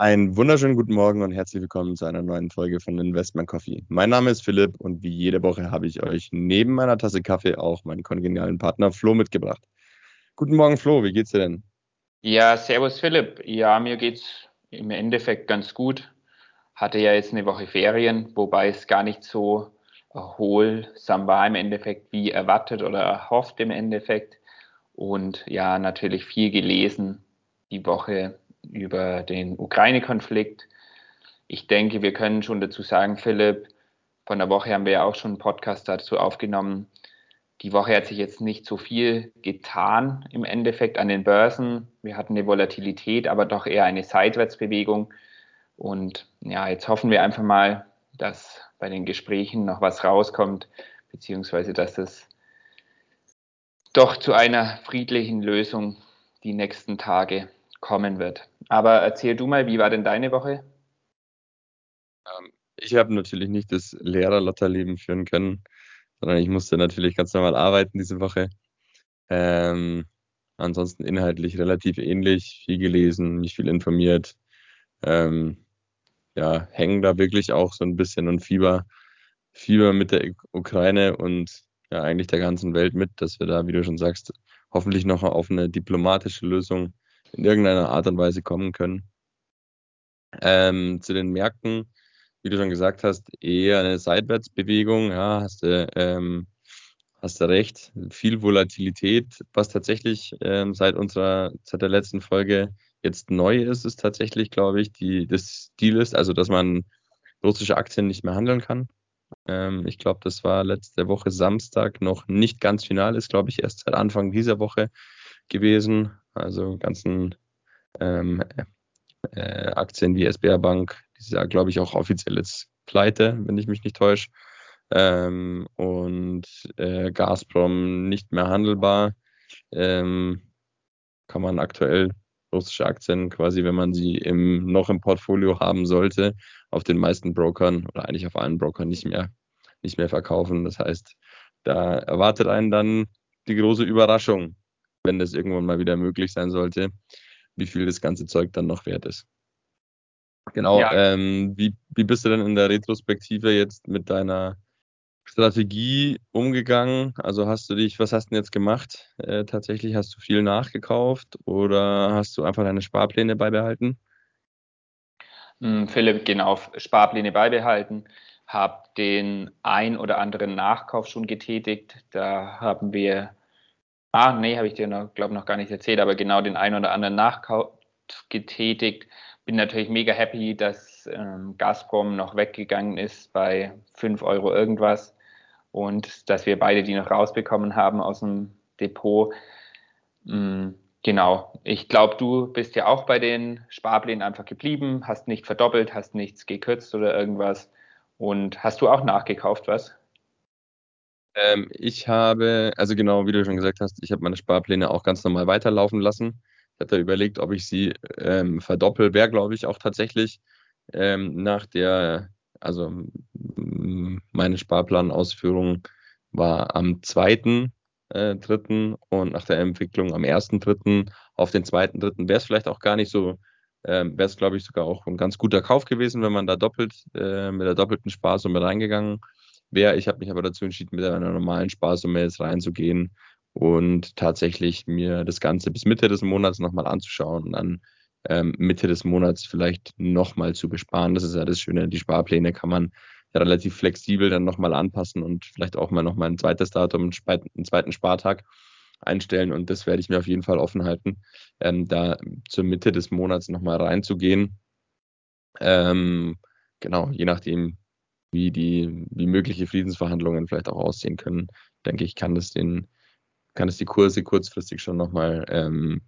Einen wunderschönen guten Morgen und herzlich willkommen zu einer neuen Folge von Investment Coffee. Mein Name ist Philipp und wie jede Woche habe ich euch neben meiner Tasse Kaffee auch meinen kongenialen Partner Flo mitgebracht. Guten Morgen, Flo, wie geht's dir denn? Ja, servus Philipp. Ja, mir geht's im Endeffekt ganz gut. Hatte ja jetzt eine Woche Ferien, wobei es gar nicht so erholsam war im Endeffekt wie erwartet oder erhofft im Endeffekt. Und ja, natürlich viel gelesen die Woche über den Ukraine-Konflikt. Ich denke, wir können schon dazu sagen, Philipp, von der Woche haben wir ja auch schon einen Podcast dazu aufgenommen. Die Woche hat sich jetzt nicht so viel getan im Endeffekt an den Börsen. Wir hatten eine Volatilität, aber doch eher eine Seitwärtsbewegung. Und ja, jetzt hoffen wir einfach mal, dass bei den Gesprächen noch was rauskommt, beziehungsweise dass es doch zu einer friedlichen Lösung die nächsten Tage kommen wird. Aber erzähl du mal, wie war denn deine Woche? Ähm, ich habe natürlich nicht das Lehrerlotterleben führen können, sondern ich musste natürlich ganz normal arbeiten diese Woche. Ähm, ansonsten inhaltlich relativ ähnlich, viel gelesen, mich viel informiert. Ähm, ja, hängen da wirklich auch so ein bisschen und Fieber, Fieber mit der Ukraine und ja, eigentlich der ganzen Welt mit, dass wir da, wie du schon sagst, hoffentlich noch auf eine diplomatische Lösung in irgendeiner Art und Weise kommen können. Ähm, zu den Märkten, wie du schon gesagt hast, eher eine Seitwärtsbewegung. Ja, hast du, ähm, hast du recht. Viel Volatilität, was tatsächlich ähm, seit unserer, seit der letzten Folge jetzt neu ist, ist tatsächlich, glaube ich, die, das Deal ist, also dass man russische Aktien nicht mehr handeln kann. Ähm, ich glaube, das war letzte Woche Samstag noch nicht ganz final, ist, glaube ich, erst seit Anfang dieser Woche gewesen. Also ganzen ähm, äh, Aktien wie SBR Bank, die ist ja, glaube ich, auch offiziell jetzt pleite, wenn ich mich nicht täusche. Ähm, und äh, Gazprom nicht mehr handelbar. Ähm, kann man aktuell russische Aktien quasi, wenn man sie im, noch im Portfolio haben sollte, auf den meisten Brokern oder eigentlich auf allen Brokern nicht mehr, nicht mehr verkaufen. Das heißt, da erwartet einen dann die große Überraschung, wenn das irgendwann mal wieder möglich sein sollte, wie viel das ganze Zeug dann noch wert ist. Genau, ja. ähm, wie, wie bist du denn in der Retrospektive jetzt mit deiner Strategie umgegangen? Also hast du dich, was hast du denn jetzt gemacht? Äh, tatsächlich hast du viel nachgekauft oder hast du einfach deine Sparpläne beibehalten? Hm, Philipp, genau, Sparpläne beibehalten, habe den ein oder anderen Nachkauf schon getätigt. Da haben wir Ah, nee, habe ich dir noch, glaube noch gar nicht erzählt, aber genau den einen oder anderen Nachkauf getätigt. Bin natürlich mega happy, dass ähm, Gazprom noch weggegangen ist bei 5 Euro irgendwas und dass wir beide die noch rausbekommen haben aus dem Depot. Mhm, genau. Ich glaube, du bist ja auch bei den Sparplänen einfach geblieben, hast nicht verdoppelt, hast nichts gekürzt oder irgendwas. Und hast du auch nachgekauft was? Ähm, ich habe, also genau, wie du schon gesagt hast, ich habe meine Sparpläne auch ganz normal weiterlaufen lassen. Ich hatte überlegt, ob ich sie ähm, verdoppel, wäre, glaube ich, auch tatsächlich ähm, nach der, also meine Sparplanausführung war am 2.3. Äh, und nach der Entwicklung am 1.3. auf den 2.3. wäre es vielleicht auch gar nicht so, ähm, wäre es, glaube ich, sogar auch ein ganz guter Kauf gewesen, wenn man da doppelt äh, mit der doppelten Sparsumme reingegangen wäre. Ich habe mich aber dazu entschieden, mit einer normalen Sparsumme jetzt reinzugehen und tatsächlich mir das Ganze bis Mitte des Monats nochmal anzuschauen und dann ähm, Mitte des Monats vielleicht nochmal zu besparen. Das ist ja das Schöne, die Sparpläne kann man relativ flexibel dann nochmal anpassen und vielleicht auch mal nochmal ein zweites Datum, einen zweiten Spartag einstellen und das werde ich mir auf jeden Fall offen halten, ähm, da zur Mitte des Monats nochmal reinzugehen. Ähm, genau, je nachdem, wie die, wie mögliche Friedensverhandlungen vielleicht auch aussehen können, denke ich, kann das den, kann es die Kurse kurzfristig schon nochmal ähm,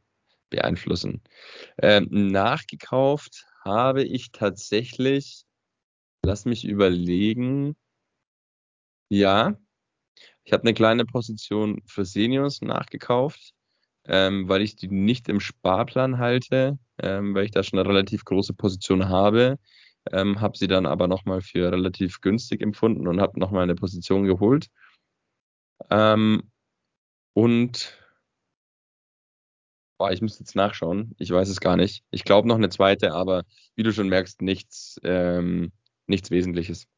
beeinflussen. Ähm, nachgekauft habe ich tatsächlich, lass mich überlegen, ja, ich habe eine kleine Position für Seniors nachgekauft, ähm, weil ich die nicht im Sparplan halte, ähm, weil ich da schon eine relativ große Position habe ähm, habe sie dann aber nochmal für relativ günstig empfunden und habe nochmal eine Position geholt. Ähm, und Boah, ich müsste jetzt nachschauen. Ich weiß es gar nicht. Ich glaube noch eine zweite, aber wie du schon merkst, nichts, ähm, nichts Wesentliches.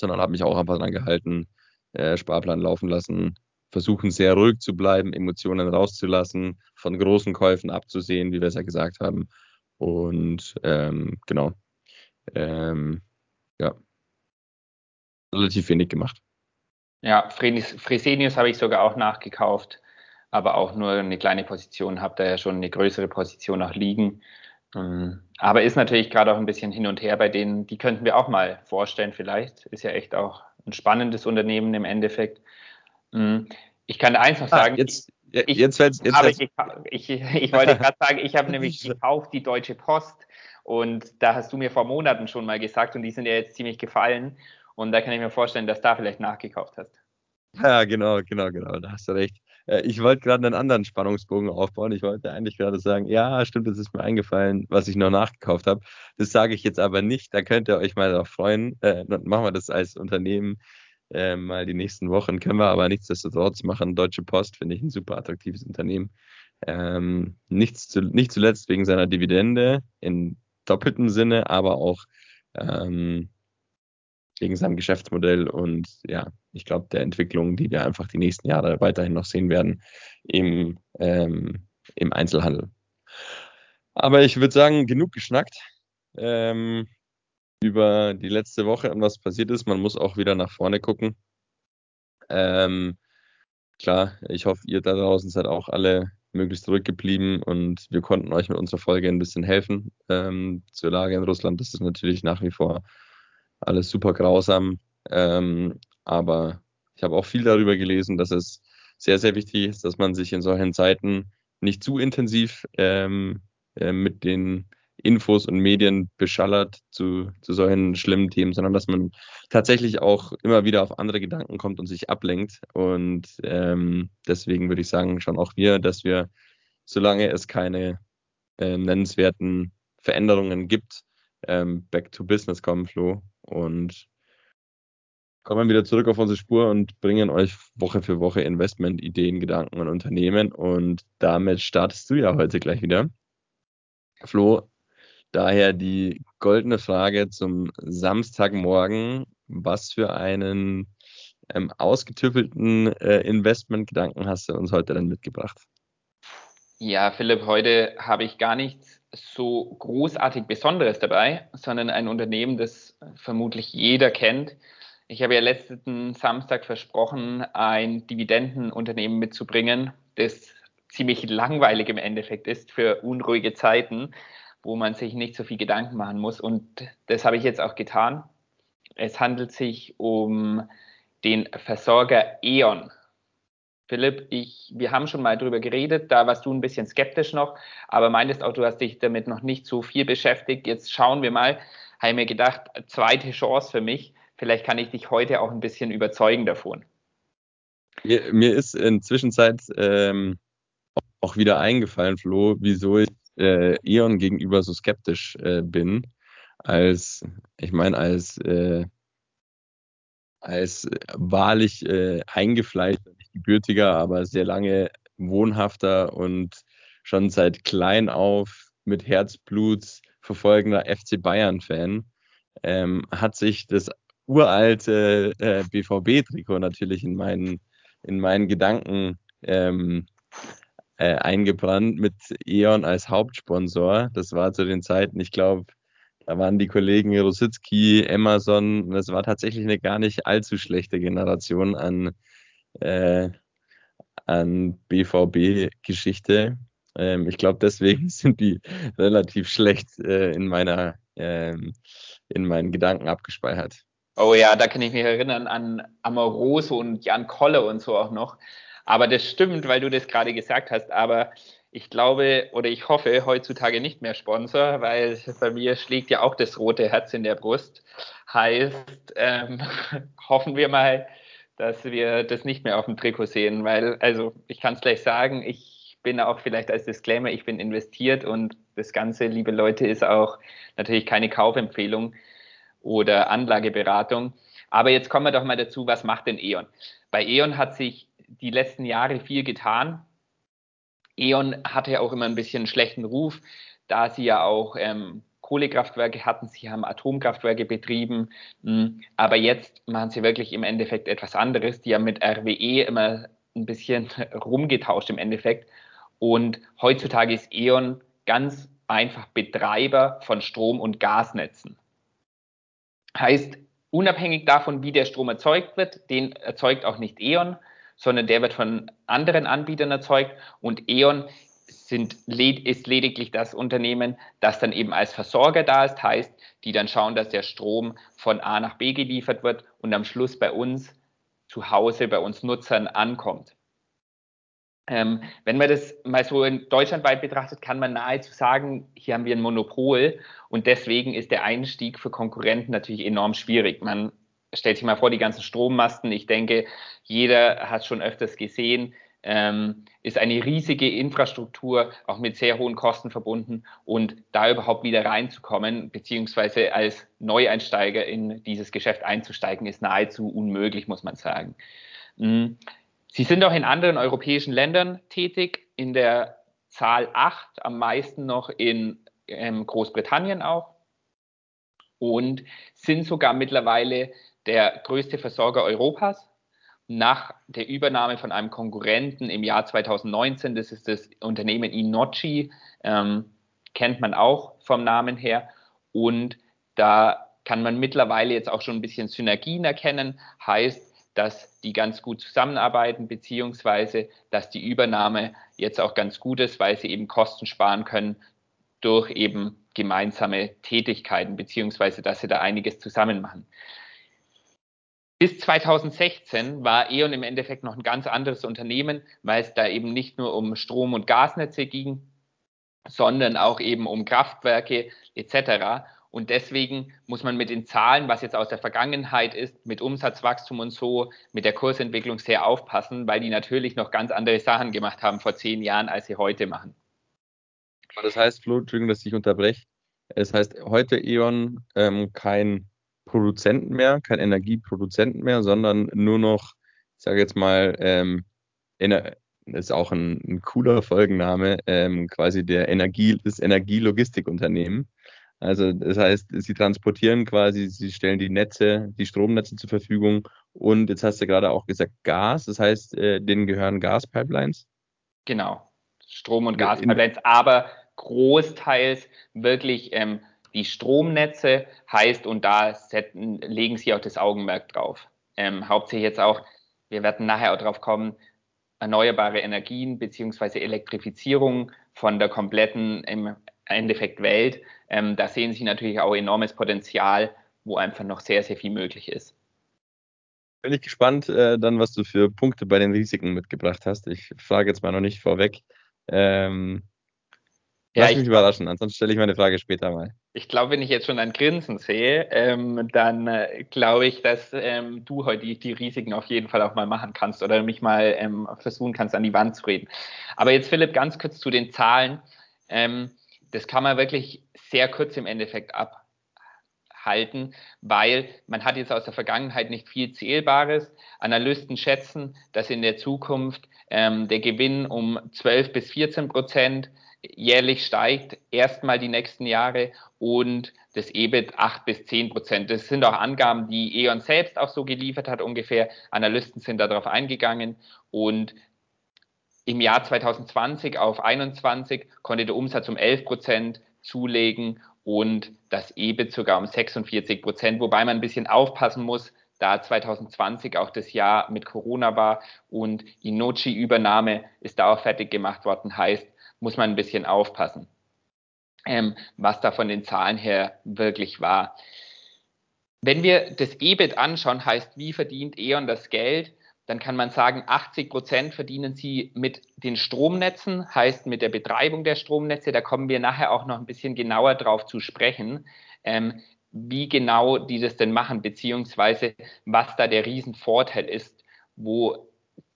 Sondern habe mich auch einfach dran gehalten, äh, Sparplan laufen lassen, versuchen sehr ruhig zu bleiben, Emotionen rauszulassen, von großen Käufen abzusehen, wie wir es ja gesagt haben. Und ähm, genau. Ähm, ja. Relativ wenig gemacht. Ja, Fresenius habe ich sogar auch nachgekauft aber auch nur eine kleine Position, habe da ja schon eine größere Position auch liegen. Ähm, aber ist natürlich gerade auch ein bisschen hin und her bei denen, die könnten wir auch mal vorstellen vielleicht. Ist ja echt auch ein spannendes Unternehmen im Endeffekt. Ähm, ich kann eins noch ah, sagen. Ah, jetzt, ich, jetzt jetzt aber ich, ich, ich wollte gerade sagen, ich habe nämlich gekauft die Deutsche Post und da hast du mir vor Monaten schon mal gesagt und die sind ja jetzt ziemlich gefallen und da kann ich mir vorstellen, dass du da vielleicht nachgekauft hast. Ja, genau, genau, genau, da hast du recht. Äh, ich wollte gerade einen anderen Spannungsbogen aufbauen. Ich wollte eigentlich gerade sagen, ja, stimmt, das ist mir eingefallen, was ich noch nachgekauft habe. Das sage ich jetzt aber nicht. Da könnt ihr euch mal darauf freuen. Äh, machen wir das als Unternehmen äh, mal die nächsten Wochen. Können wir aber nichtsdestotrotz machen. Deutsche Post finde ich ein super attraktives Unternehmen. Ähm, nichts zu, nicht zuletzt wegen seiner Dividende in doppeltem Sinne, aber auch ähm, wegen seinem Geschäftsmodell und ja, ich glaube, der Entwicklung, die wir einfach die nächsten Jahre weiterhin noch sehen werden im, ähm, im Einzelhandel. Aber ich würde sagen, genug geschnackt ähm, über die letzte Woche und was passiert ist. Man muss auch wieder nach vorne gucken. Ähm, klar, ich hoffe, ihr da draußen seid auch alle möglichst zurückgeblieben und wir konnten euch mit unserer Folge ein bisschen helfen ähm, zur Lage in Russland. Das ist natürlich nach wie vor alles super grausam. Ähm, aber ich habe auch viel darüber gelesen, dass es sehr, sehr wichtig ist, dass man sich in solchen Zeiten nicht zu intensiv ähm, äh, mit den Infos und Medien beschallert zu, zu solchen schlimmen Themen, sondern dass man tatsächlich auch immer wieder auf andere Gedanken kommt und sich ablenkt. Und ähm, deswegen würde ich sagen, schon auch wir, dass wir, solange es keine äh, nennenswerten Veränderungen gibt, ähm, back to business kommen, Flo, und kommen wieder zurück auf unsere Spur und bringen euch Woche für Woche Investment-Ideen, Gedanken und Unternehmen. Und damit startest du ja heute gleich wieder. Flo, daher die goldene Frage zum Samstagmorgen. Was für einen ähm, ausgetüffelten äh, Investment-Gedanken hast du uns heute denn mitgebracht? Ja, Philipp, heute habe ich gar nichts so großartig Besonderes dabei, sondern ein Unternehmen, das vermutlich jeder kennt. Ich habe ja letzten Samstag versprochen, ein Dividendenunternehmen mitzubringen, das ziemlich langweilig im Endeffekt ist für unruhige Zeiten, wo man sich nicht so viel Gedanken machen muss. Und das habe ich jetzt auch getan. Es handelt sich um den Versorger E.ON. Philipp, ich, wir haben schon mal drüber geredet, da warst du ein bisschen skeptisch noch, aber meintest auch, du hast dich damit noch nicht so viel beschäftigt. Jetzt schauen wir mal, habe mir gedacht, zweite Chance für mich. Vielleicht kann ich dich heute auch ein bisschen überzeugen davon. Mir, mir ist in Zwischenzeit ähm, auch wieder eingefallen, Flo, wieso ich äh, Eon gegenüber so skeptisch äh, bin. Als, ich meine, als, äh, als wahrlich äh, eingefleischter gebürtiger, aber sehr lange wohnhafter und schon seit klein auf mit Herzblut verfolgender FC Bayern-Fan, ähm, hat sich das uralte äh, BVB-Trikot natürlich in meinen, in meinen Gedanken ähm, äh, eingebrannt mit E.ON als Hauptsponsor. Das war zu den Zeiten, ich glaube, da waren die Kollegen Rositzky, Amazon, das war tatsächlich eine gar nicht allzu schlechte Generation an äh, an BVB-Geschichte. Ähm, ich glaube, deswegen sind die relativ schlecht äh, in meiner ähm, in meinen Gedanken abgespeichert. Oh ja, da kann ich mich erinnern an Amoroso und Jan Kolle und so auch noch. Aber das stimmt, weil du das gerade gesagt hast. Aber ich glaube oder ich hoffe heutzutage nicht mehr Sponsor, weil bei mir schlägt ja auch das rote Herz in der Brust. Heißt, ähm, hoffen wir mal, dass wir das nicht mehr auf dem Trikot sehen, weil, also ich kann es gleich sagen, ich bin auch vielleicht als Disclaimer, ich bin investiert und das Ganze, liebe Leute, ist auch natürlich keine Kaufempfehlung oder Anlageberatung. Aber jetzt kommen wir doch mal dazu, was macht denn E.ON? Bei E.ON hat sich die letzten Jahre viel getan. E.ON hatte auch immer ein bisschen einen schlechten Ruf, da sie ja auch ähm, Kohlekraftwerke hatten, sie haben Atomkraftwerke betrieben, hm, aber jetzt machen sie wirklich im Endeffekt etwas anderes. Die haben mit RWE immer ein bisschen rumgetauscht im Endeffekt. Und heutzutage ist E.ON ganz einfach Betreiber von Strom- und Gasnetzen. Heißt, unabhängig davon, wie der Strom erzeugt wird, den erzeugt auch nicht E.ON, sondern der wird von anderen Anbietern erzeugt und E.ON sind, ist lediglich das Unternehmen, das dann eben als Versorger da ist, heißt, die dann schauen, dass der Strom von A nach B geliefert wird und am Schluss bei uns zu Hause, bei uns Nutzern ankommt. Ähm, wenn man das mal so in deutschlandweit betrachtet, kann man nahezu sagen, hier haben wir ein Monopol und deswegen ist der Einstieg für Konkurrenten natürlich enorm schwierig. Man stellt sich mal vor, die ganzen Strommasten, ich denke, jeder hat schon öfters gesehen, ähm, ist eine riesige Infrastruktur, auch mit sehr hohen Kosten verbunden. Und da überhaupt wieder reinzukommen, beziehungsweise als Neueinsteiger in dieses Geschäft einzusteigen, ist nahezu unmöglich, muss man sagen. Mhm. Sie sind auch in anderen europäischen Ländern tätig, in der Zahl 8, am meisten noch in ähm, Großbritannien auch und sind sogar mittlerweile der größte Versorger Europas nach der Übernahme von einem Konkurrenten im Jahr 2019. Das ist das Unternehmen Inochi, ähm, kennt man auch vom Namen her. Und da kann man mittlerweile jetzt auch schon ein bisschen Synergien erkennen. Heißt, dass die ganz gut zusammenarbeiten, beziehungsweise dass die Übernahme jetzt auch ganz gut ist, weil sie eben Kosten sparen können durch eben gemeinsame Tätigkeiten, beziehungsweise dass sie da einiges zusammen machen. Bis 2016 war E.ON im Endeffekt noch ein ganz anderes Unternehmen, weil es da eben nicht nur um Strom- und Gasnetze ging, sondern auch eben um Kraftwerke etc. Und deswegen muss man mit den Zahlen, was jetzt aus der Vergangenheit ist, mit Umsatzwachstum und so, mit der Kursentwicklung sehr aufpassen, weil die natürlich noch ganz andere Sachen gemacht haben vor zehn Jahren, als sie heute machen. Das heißt, Flo, Entschuldigung, dass ich unterbreche. Es heißt heute E.ON ähm, kein Produzenten mehr, kein Energieproduzenten mehr, sondern nur noch, ich sage jetzt mal, ähm, ist auch ein, ein cooler Folgenname, ähm, quasi der Energie, das Energielogistikunternehmen. Also das heißt, sie transportieren quasi, sie stellen die Netze, die Stromnetze zur Verfügung und jetzt hast du gerade auch gesagt Gas, das heißt, äh, denen gehören Gaspipelines? Genau, Strom- und Gaspipelines, aber großteils wirklich ähm, die Stromnetze heißt, und da setzen, legen sie auch das Augenmerk drauf. Ähm, hauptsächlich jetzt auch, wir werden nachher auch drauf kommen, erneuerbare Energien beziehungsweise Elektrifizierung von der kompletten im Endeffekt Welt. Ähm, da sehen Sie natürlich auch enormes Potenzial, wo einfach noch sehr, sehr viel möglich ist. Bin ich gespannt, äh, dann, was du für Punkte bei den Risiken mitgebracht hast. Ich frage jetzt mal noch nicht vorweg. Ähm, ja, lass mich überraschen, ansonsten stelle ich meine Frage später mal. Ich glaube, wenn ich jetzt schon ein Grinsen sehe, ähm, dann äh, glaube ich, dass ähm, du heute die, die, Risiken auf jeden Fall auch mal machen kannst oder mich mal ähm, versuchen kannst, an die Wand zu reden. Aber jetzt, Philipp, ganz kurz zu den Zahlen. Ähm, das kann man wirklich sehr kurz im Endeffekt abhalten, weil man hat jetzt aus der Vergangenheit nicht viel Zählbares. Analysten schätzen, dass in der Zukunft ähm, der Gewinn um 12 bis 14 Prozent jährlich steigt, erstmal die nächsten Jahre und das EBIT 8 bis 10 Prozent. Das sind auch Angaben, die E.ON selbst auch so geliefert hat ungefähr. Analysten sind darauf eingegangen und im Jahr 2020 auf 21 konnte der Umsatz um 11 Prozent zulegen und das EBIT sogar um 46 Prozent, wobei man ein bisschen aufpassen muss, da 2020 auch das Jahr mit Corona war und die Nochi-Übernahme ist da auch fertig gemacht worden, heißt, muss man ein bisschen aufpassen, ähm, was da von den Zahlen her wirklich war. Wenn wir das EBIT anschauen, heißt, wie verdient E.ON das Geld, dann kann man sagen, 80 Prozent verdienen sie mit den Stromnetzen, heißt mit der Betreibung der Stromnetze. Da kommen wir nachher auch noch ein bisschen genauer drauf zu sprechen, ähm, wie genau die das denn machen, beziehungsweise was da der Riesenvorteil ist, wo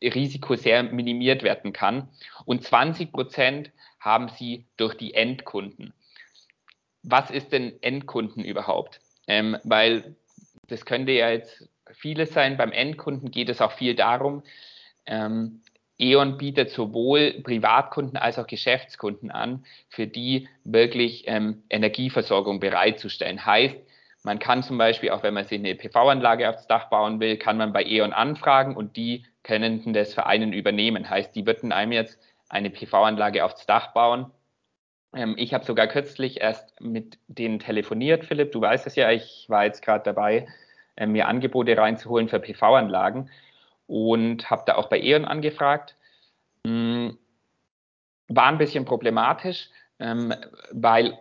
Risiko sehr minimiert werden kann. Und 20 Prozent haben sie durch die Endkunden. Was ist denn Endkunden überhaupt? Ähm, weil das könnte ja jetzt vieles sein. Beim Endkunden geht es auch viel darum, ähm, E.ON bietet sowohl Privatkunden als auch Geschäftskunden an, für die wirklich ähm, Energieversorgung bereitzustellen. Heißt, man kann zum Beispiel, auch wenn man sich eine PV-Anlage aufs Dach bauen will, kann man bei E.ON anfragen und die können das für einen übernehmen. Heißt, die würden einem jetzt eine PV-Anlage aufs Dach bauen. Ähm, ich habe sogar kürzlich erst mit denen telefoniert, Philipp, du weißt es ja, ich war jetzt gerade dabei, äh, mir Angebote reinzuholen für PV-Anlagen und habe da auch bei E.ON angefragt. Hm, war ein bisschen problematisch, ähm, weil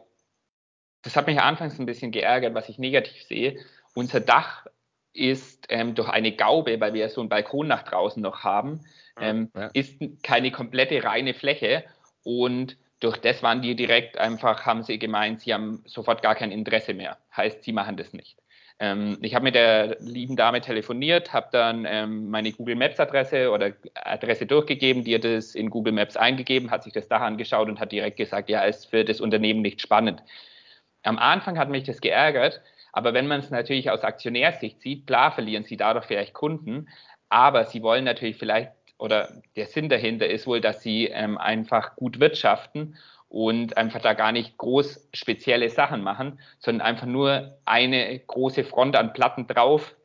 das hat mich anfangs ein bisschen geärgert, was ich negativ sehe. Unser Dach ist ähm, durch eine Gaube, weil wir so einen Balkon nach draußen noch haben, ähm, ja. ist keine komplette reine Fläche und durch das waren die direkt einfach, haben sie gemeint, sie haben sofort gar kein Interesse mehr. Heißt, sie machen das nicht. Ähm, ich habe mit der lieben Dame telefoniert, habe dann ähm, meine Google Maps Adresse oder Adresse durchgegeben, die hat das in Google Maps eingegeben, hat sich das Dach angeschaut und hat direkt gesagt, ja, ist für das Unternehmen nicht spannend. Am Anfang hat mich das geärgert, aber wenn man es natürlich aus Aktionärsicht sieht, klar verlieren sie dadurch vielleicht Kunden, aber sie wollen natürlich vielleicht oder der Sinn dahinter ist wohl, dass sie ähm, einfach gut wirtschaften und einfach da gar nicht groß spezielle Sachen machen, sondern einfach nur eine große Front an Platten drauf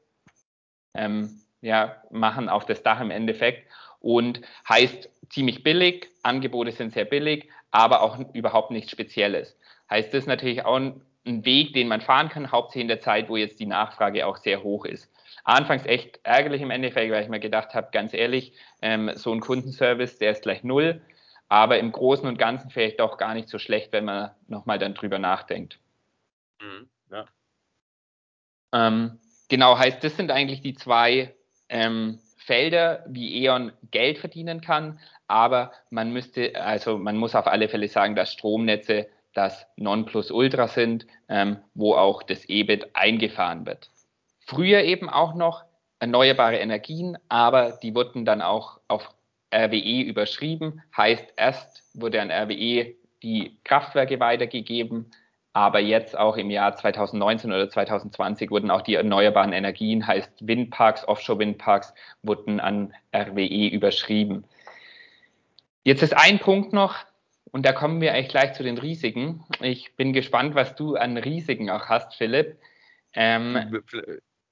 ähm, ja, machen auf das Dach im Endeffekt und heißt ziemlich billig, Angebote sind sehr billig, aber auch überhaupt nichts Spezielles. Heißt das natürlich auch ein, ein Weg, den man fahren kann, hauptsächlich in der Zeit, wo jetzt die Nachfrage auch sehr hoch ist. Anfangs echt ärgerlich im Endeffekt, weil ich mir gedacht habe, ganz ehrlich, ähm, so ein Kundenservice, der ist gleich null aber im Großen und Ganzen vielleicht auch gar nicht so schlecht, wenn man nochmal dann drüber nachdenkt. Mhm, ja. ähm, genau, heißt, das sind eigentlich die zwei ähm, Felder, wie E.ON Geld verdienen kann, aber man müsste, also man muss auf alle Fälle sagen, dass Stromnetze das Nonplusultra sind, ähm, wo auch das EBIT eingefahren wird. Früher eben auch noch erneuerbare Energien, aber die wurden dann auch auf RWE überschrieben, heißt erst wurde an RWE die Kraftwerke weitergegeben, aber jetzt auch im Jahr 2019 oder 2020 wurden auch die erneuerbaren Energien, heißt Windparks, Offshore-Windparks, wurden an RWE überschrieben. Jetzt ist ein Punkt noch, und da kommen wir eigentlich gleich zu den Risiken. Ich bin gespannt, was du an Risiken auch hast, Philipp. Ähm,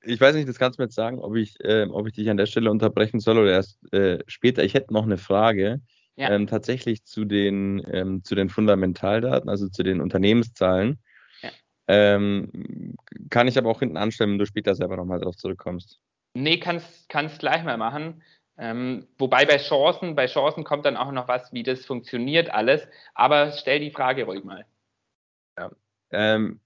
ich weiß nicht, das kannst du mir jetzt sagen, ob ich, äh, ob ich dich an der Stelle unterbrechen soll oder erst äh, später. Ich hätte noch eine Frage. Ja. Ähm, tatsächlich zu den, ähm, zu den Fundamentaldaten, also zu den Unternehmenszahlen. Ja. Ähm, kann ich aber auch hinten anstellen, wenn du später selber nochmal drauf zurückkommst. Nee, kannst, kannst gleich mal machen. Ähm, wobei bei Chancen, bei Chancen kommt dann auch noch was, wie das funktioniert alles. Aber stell die Frage ruhig mal. Ja. Ähm,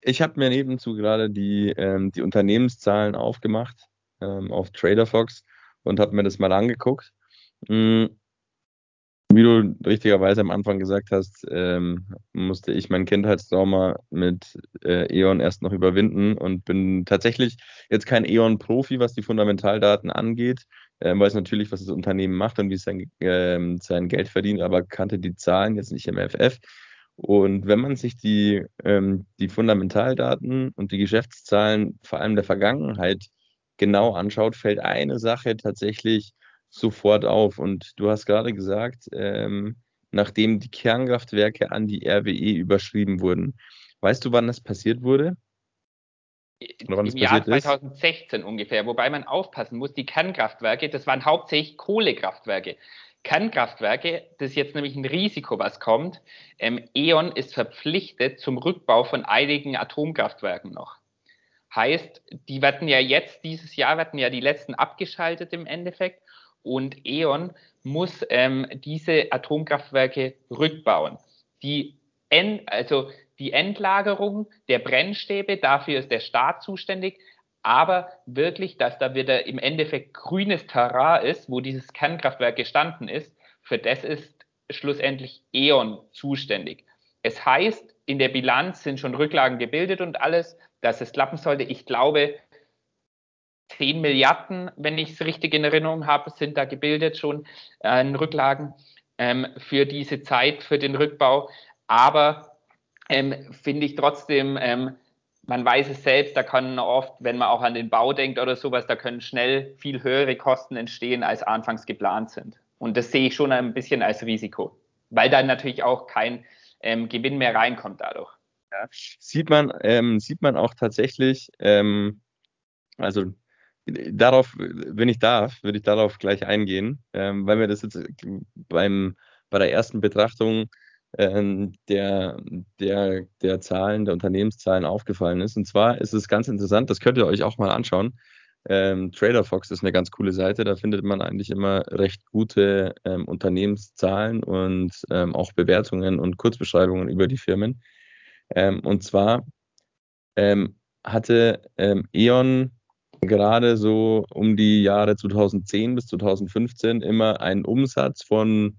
ich habe mir nebenzu gerade die, ähm, die Unternehmenszahlen aufgemacht ähm, auf TraderFox und habe mir das mal angeguckt. Mhm. Wie du richtigerweise am Anfang gesagt hast, ähm, musste ich mein Kindheitstrauma mit äh, E.ON erst noch überwinden und bin tatsächlich jetzt kein E.ON-Profi, was die Fundamentaldaten angeht, äh, weiß natürlich, was das Unternehmen macht und wie es sein, äh, sein Geld verdient, aber kannte die Zahlen jetzt nicht im FF. Und wenn man sich die, ähm, die Fundamentaldaten und die Geschäftszahlen vor allem der Vergangenheit genau anschaut, fällt eine Sache tatsächlich sofort auf. Und du hast gerade gesagt, ähm, nachdem die Kernkraftwerke an die RWE überschrieben wurden. Weißt du, wann das passiert wurde? Oder wann Im Jahr 2016 ist? ungefähr, wobei man aufpassen muss, die Kernkraftwerke, das waren hauptsächlich Kohlekraftwerke. Kernkraftwerke, das ist jetzt nämlich ein Risiko, was kommt. Ähm, E.ON ist verpflichtet zum Rückbau von einigen Atomkraftwerken noch. Heißt, die werden ja jetzt, dieses Jahr werden ja die letzten abgeschaltet im Endeffekt und E.ON muss ähm, diese Atomkraftwerke rückbauen. Die, End, also die Endlagerung der Brennstäbe, dafür ist der Staat zuständig, aber wirklich, dass da wieder im Endeffekt grünes Terrain ist, wo dieses Kernkraftwerk gestanden ist, für das ist schlussendlich E.ON zuständig. Es heißt, in der Bilanz sind schon Rücklagen gebildet und alles, dass es klappen sollte. Ich glaube, 10 Milliarden, wenn ich es richtig in Erinnerung habe, sind da gebildet schon äh, Rücklagen ähm, für diese Zeit, für den Rückbau. Aber ähm, finde ich trotzdem, ähm, man weiß es selbst, da kann oft, wenn man auch an den Bau denkt oder sowas, da können schnell viel höhere Kosten entstehen, als anfangs geplant sind. Und das sehe ich schon ein bisschen als Risiko, weil dann natürlich auch kein ähm, Gewinn mehr reinkommt dadurch. Ja. Sieht man, ähm, sieht man auch tatsächlich, ähm, also darauf, wenn ich darf, würde ich darauf gleich eingehen, ähm, weil mir das jetzt beim, bei der ersten Betrachtung der, der, der Zahlen, der Unternehmenszahlen aufgefallen ist. Und zwar ist es ganz interessant, das könnt ihr euch auch mal anschauen. Ähm, TraderFox ist eine ganz coole Seite, da findet man eigentlich immer recht gute ähm, Unternehmenszahlen und ähm, auch Bewertungen und Kurzbeschreibungen über die Firmen. Ähm, und zwar ähm, hatte ähm, E.ON gerade so um die Jahre 2010 bis 2015 immer einen Umsatz von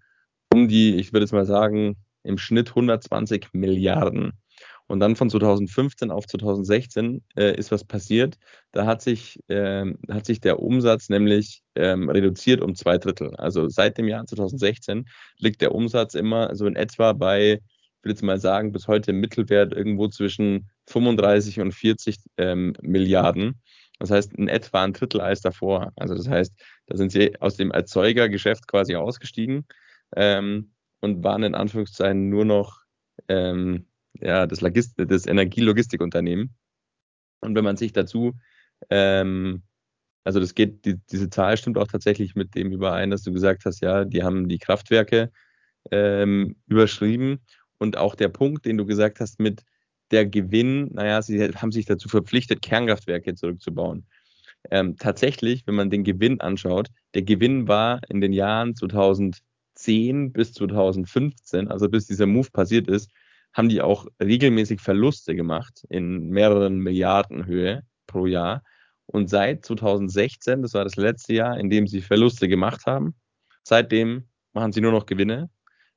um die, ich würde jetzt mal sagen, im Schnitt 120 Milliarden. Und dann von 2015 auf 2016 äh, ist was passiert. Da hat sich, äh, hat sich der Umsatz nämlich ähm, reduziert um zwei Drittel. Also seit dem Jahr 2016 liegt der Umsatz immer so in etwa bei, ich will jetzt mal sagen, bis heute im Mittelwert irgendwo zwischen 35 und 40 ähm, Milliarden. Das heißt, in etwa ein Drittel als davor. Also das heißt, da sind sie aus dem Erzeugergeschäft quasi ausgestiegen ähm, und waren in Anführungszeichen nur noch ähm, ja, das, das Energielogistikunternehmen. Und wenn man sich dazu, ähm, also das geht, die, diese Zahl stimmt auch tatsächlich mit dem überein, dass du gesagt hast, ja, die haben die Kraftwerke ähm, überschrieben. Und auch der Punkt, den du gesagt hast mit der Gewinn, naja, sie haben sich dazu verpflichtet, Kernkraftwerke zurückzubauen. Ähm, tatsächlich, wenn man den Gewinn anschaut, der Gewinn war in den Jahren 2010 bis 2015, also bis dieser Move passiert ist, haben die auch regelmäßig Verluste gemacht in mehreren Milliarden Höhe pro Jahr. Und seit 2016, das war das letzte Jahr, in dem sie Verluste gemacht haben, seitdem machen sie nur noch Gewinne.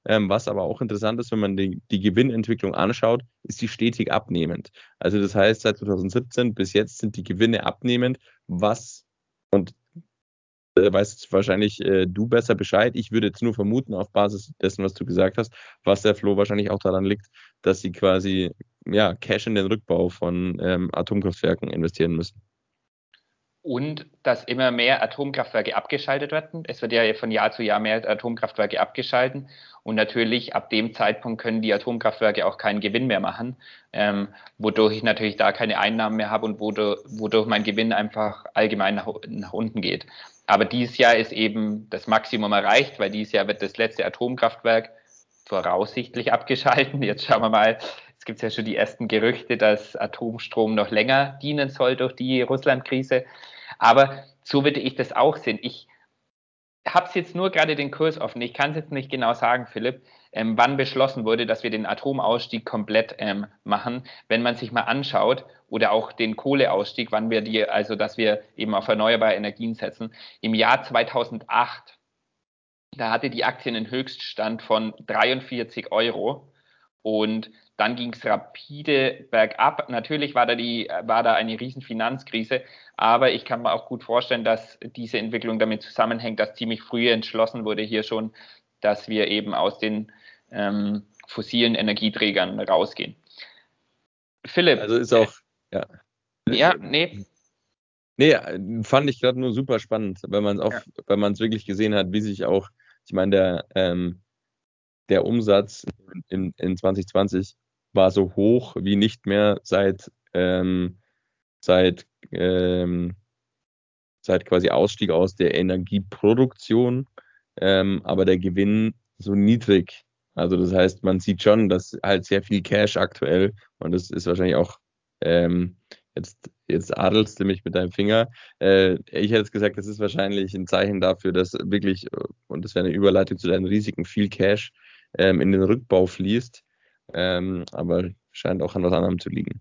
Ähm, was aber auch interessant ist, wenn man die, die Gewinnentwicklung anschaut, ist die stetig abnehmend. Also das heißt, seit 2017 bis jetzt sind die Gewinne abnehmend, was, und weißt wahrscheinlich äh, du besser Bescheid. Ich würde jetzt nur vermuten, auf Basis dessen, was du gesagt hast, was der Flo wahrscheinlich auch daran liegt, dass sie quasi ja, Cash in den Rückbau von ähm, Atomkraftwerken investieren müssen. Und dass immer mehr Atomkraftwerke abgeschaltet werden. Es wird ja von Jahr zu Jahr mehr Atomkraftwerke abgeschaltet. Und natürlich ab dem Zeitpunkt können die Atomkraftwerke auch keinen Gewinn mehr machen, ähm, wodurch ich natürlich da keine Einnahmen mehr habe und wodurch, wodurch mein Gewinn einfach allgemein nach, nach unten geht. Aber dieses Jahr ist eben das Maximum erreicht, weil dieses Jahr wird das letzte Atomkraftwerk voraussichtlich abgeschalten. Jetzt schauen wir mal. Es gibt ja schon die ersten Gerüchte, dass Atomstrom noch länger dienen soll durch die Russland-Krise. Aber so würde ich das auch sehen. Ich habe jetzt nur gerade den Kurs offen. Ich kann es jetzt nicht genau sagen, Philipp, ähm, wann beschlossen wurde, dass wir den Atomausstieg komplett ähm, machen. Wenn man sich mal anschaut oder auch den Kohleausstieg, wann wir die, also dass wir eben auf erneuerbare Energien setzen. Im Jahr 2008, da hatte die Aktie einen Höchststand von 43 Euro und dann ging es rapide bergab. Natürlich war da, die, war da eine riesen Finanzkrise, aber ich kann mir auch gut vorstellen, dass diese Entwicklung damit zusammenhängt, dass ziemlich früh entschlossen wurde hier schon, dass wir eben aus den ähm, fossilen Energieträgern rausgehen. Philipp. Also ist auch, ja. Ja, nee. Nee, fand ich gerade nur super spannend, weil man es auch, ja. weil man es wirklich gesehen hat, wie sich auch, ich meine, der, ähm, der Umsatz in, in 2020 war so hoch wie nicht mehr seit, ähm, seit, ähm, seit quasi Ausstieg aus der Energieproduktion, ähm, aber der Gewinn so niedrig. Also das heißt, man sieht schon, dass halt sehr viel Cash aktuell und das ist wahrscheinlich auch ähm, jetzt jetzt adelst du mich mit deinem Finger. Äh, ich hätte gesagt, das ist wahrscheinlich ein Zeichen dafür, dass wirklich, und das wäre eine Überleitung zu deinen Risiken, viel Cash ähm, in den Rückbau fließt ähm, aber scheint auch an was anderem zu liegen.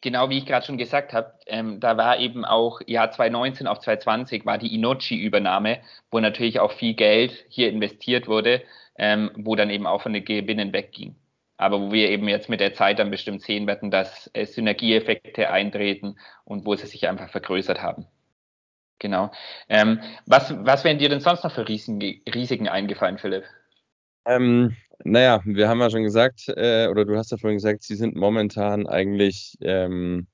Genau wie ich gerade schon gesagt habe, ähm, da war eben auch Jahr 2019 auf 2020 war die Inochi-Übernahme, wo natürlich auch viel Geld hier investiert wurde, ähm, wo dann eben auch von den Gewinnen wegging. Aber wo wir eben jetzt mit der Zeit dann bestimmt sehen werden, dass äh, Synergieeffekte eintreten und wo sie sich einfach vergrößert haben. Genau. Ähm, was, was wären dir denn sonst noch für Risiken, Risiken eingefallen, Philipp? Ähm, naja, wir haben ja schon gesagt, äh, oder du hast ja vorhin gesagt, sie sind momentan eigentlich, ähm,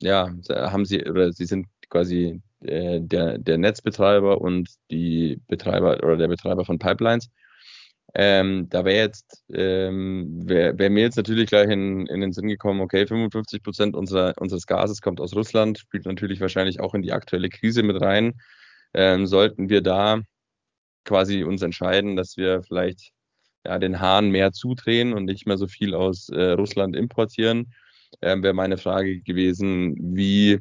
ja, haben sie, oder sie sind quasi äh, der, der Netzbetreiber und die Betreiber oder der Betreiber von Pipelines. Ähm, da wäre jetzt, ähm, wäre wär mir jetzt natürlich gleich in, in den Sinn gekommen, okay, 55 Prozent unserer, unseres Gases kommt aus Russland, spielt natürlich wahrscheinlich auch in die aktuelle Krise mit rein. Ähm, sollten wir da quasi uns entscheiden, dass wir vielleicht ja, den Hahn mehr zudrehen und nicht mehr so viel aus äh, Russland importieren, ähm, wäre meine Frage gewesen, wie,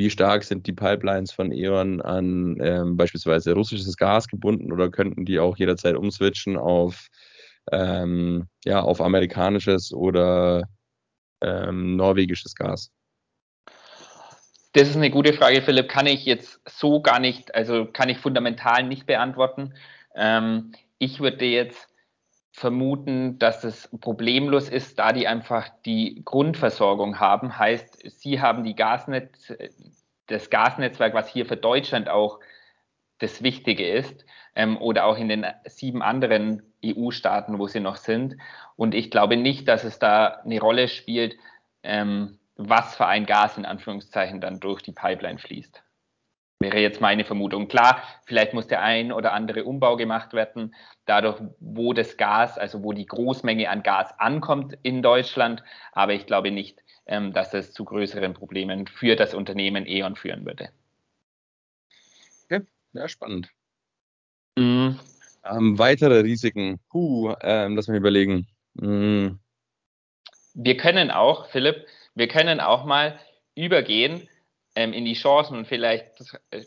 wie stark sind die Pipelines von E.ON an ähm, beispielsweise russisches Gas gebunden oder könnten die auch jederzeit umswitchen auf, ähm, ja, auf amerikanisches oder ähm, norwegisches Gas? Das ist eine gute Frage, Philipp. Kann ich jetzt so gar nicht, also kann ich fundamental nicht beantworten. Ähm, ich würde jetzt vermuten, dass es problemlos ist, da die einfach die Grundversorgung haben. Heißt, sie haben die Gasnetz, das Gasnetzwerk, was hier für Deutschland auch das Wichtige ist, ähm, oder auch in den sieben anderen EU-Staaten, wo sie noch sind. Und ich glaube nicht, dass es da eine Rolle spielt, ähm, was für ein Gas in Anführungszeichen dann durch die Pipeline fließt. Wäre jetzt meine Vermutung. Klar, vielleicht muss der ein oder andere Umbau gemacht werden, dadurch, wo das Gas, also wo die Großmenge an Gas ankommt in Deutschland. Aber ich glaube nicht, ähm, dass es zu größeren Problemen für das Unternehmen E.ON führen würde. Okay, ja, spannend. Mhm. Ähm, weitere Risiken. Puh, ähm, lass mich überlegen. Mhm. Wir können auch, Philipp, wir können auch mal übergehen ähm, in die Chancen und vielleicht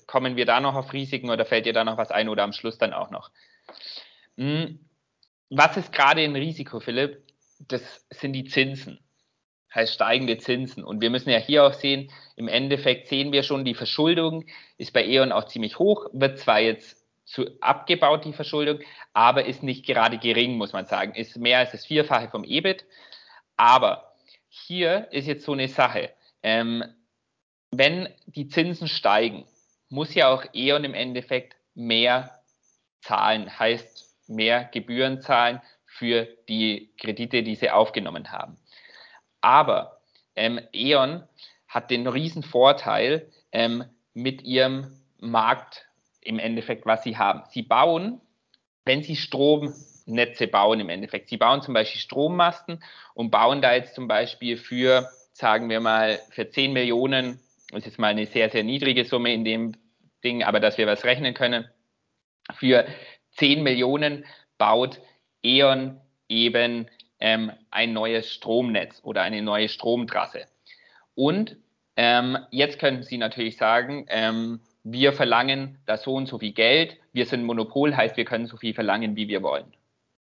kommen wir da noch auf Risiken oder fällt dir da noch was ein oder am Schluss dann auch noch. Hm, was ist gerade ein Risiko, Philipp? Das sind die Zinsen, heißt steigende Zinsen. Und wir müssen ja hier auch sehen, im Endeffekt sehen wir schon, die Verschuldung ist bei E.ON auch ziemlich hoch, wird zwar jetzt zu, abgebaut, die Verschuldung, aber ist nicht gerade gering, muss man sagen. Ist mehr als das Vierfache vom EBIT. Aber hier ist jetzt so eine Sache. Ähm, wenn die Zinsen steigen, muss ja auch E.ON im Endeffekt mehr zahlen, heißt mehr Gebühren zahlen für die Kredite, die sie aufgenommen haben. Aber ähm, E.ON hat den riesen Vorteil ähm, mit ihrem Markt im Endeffekt, was sie haben. Sie bauen, wenn sie Stromnetze bauen im Endeffekt, sie bauen zum Beispiel Strommasten und bauen da jetzt zum Beispiel für, sagen wir mal, für 10 Millionen ist jetzt mal eine sehr, sehr niedrige Summe in dem Ding, aber dass wir was rechnen können. Für 10 Millionen baut E.ON eben ähm, ein neues Stromnetz oder eine neue Stromtrasse. Und ähm, jetzt könnten Sie natürlich sagen, ähm, wir verlangen da so und so viel Geld, wir sind Monopol, heißt wir können so viel verlangen, wie wir wollen.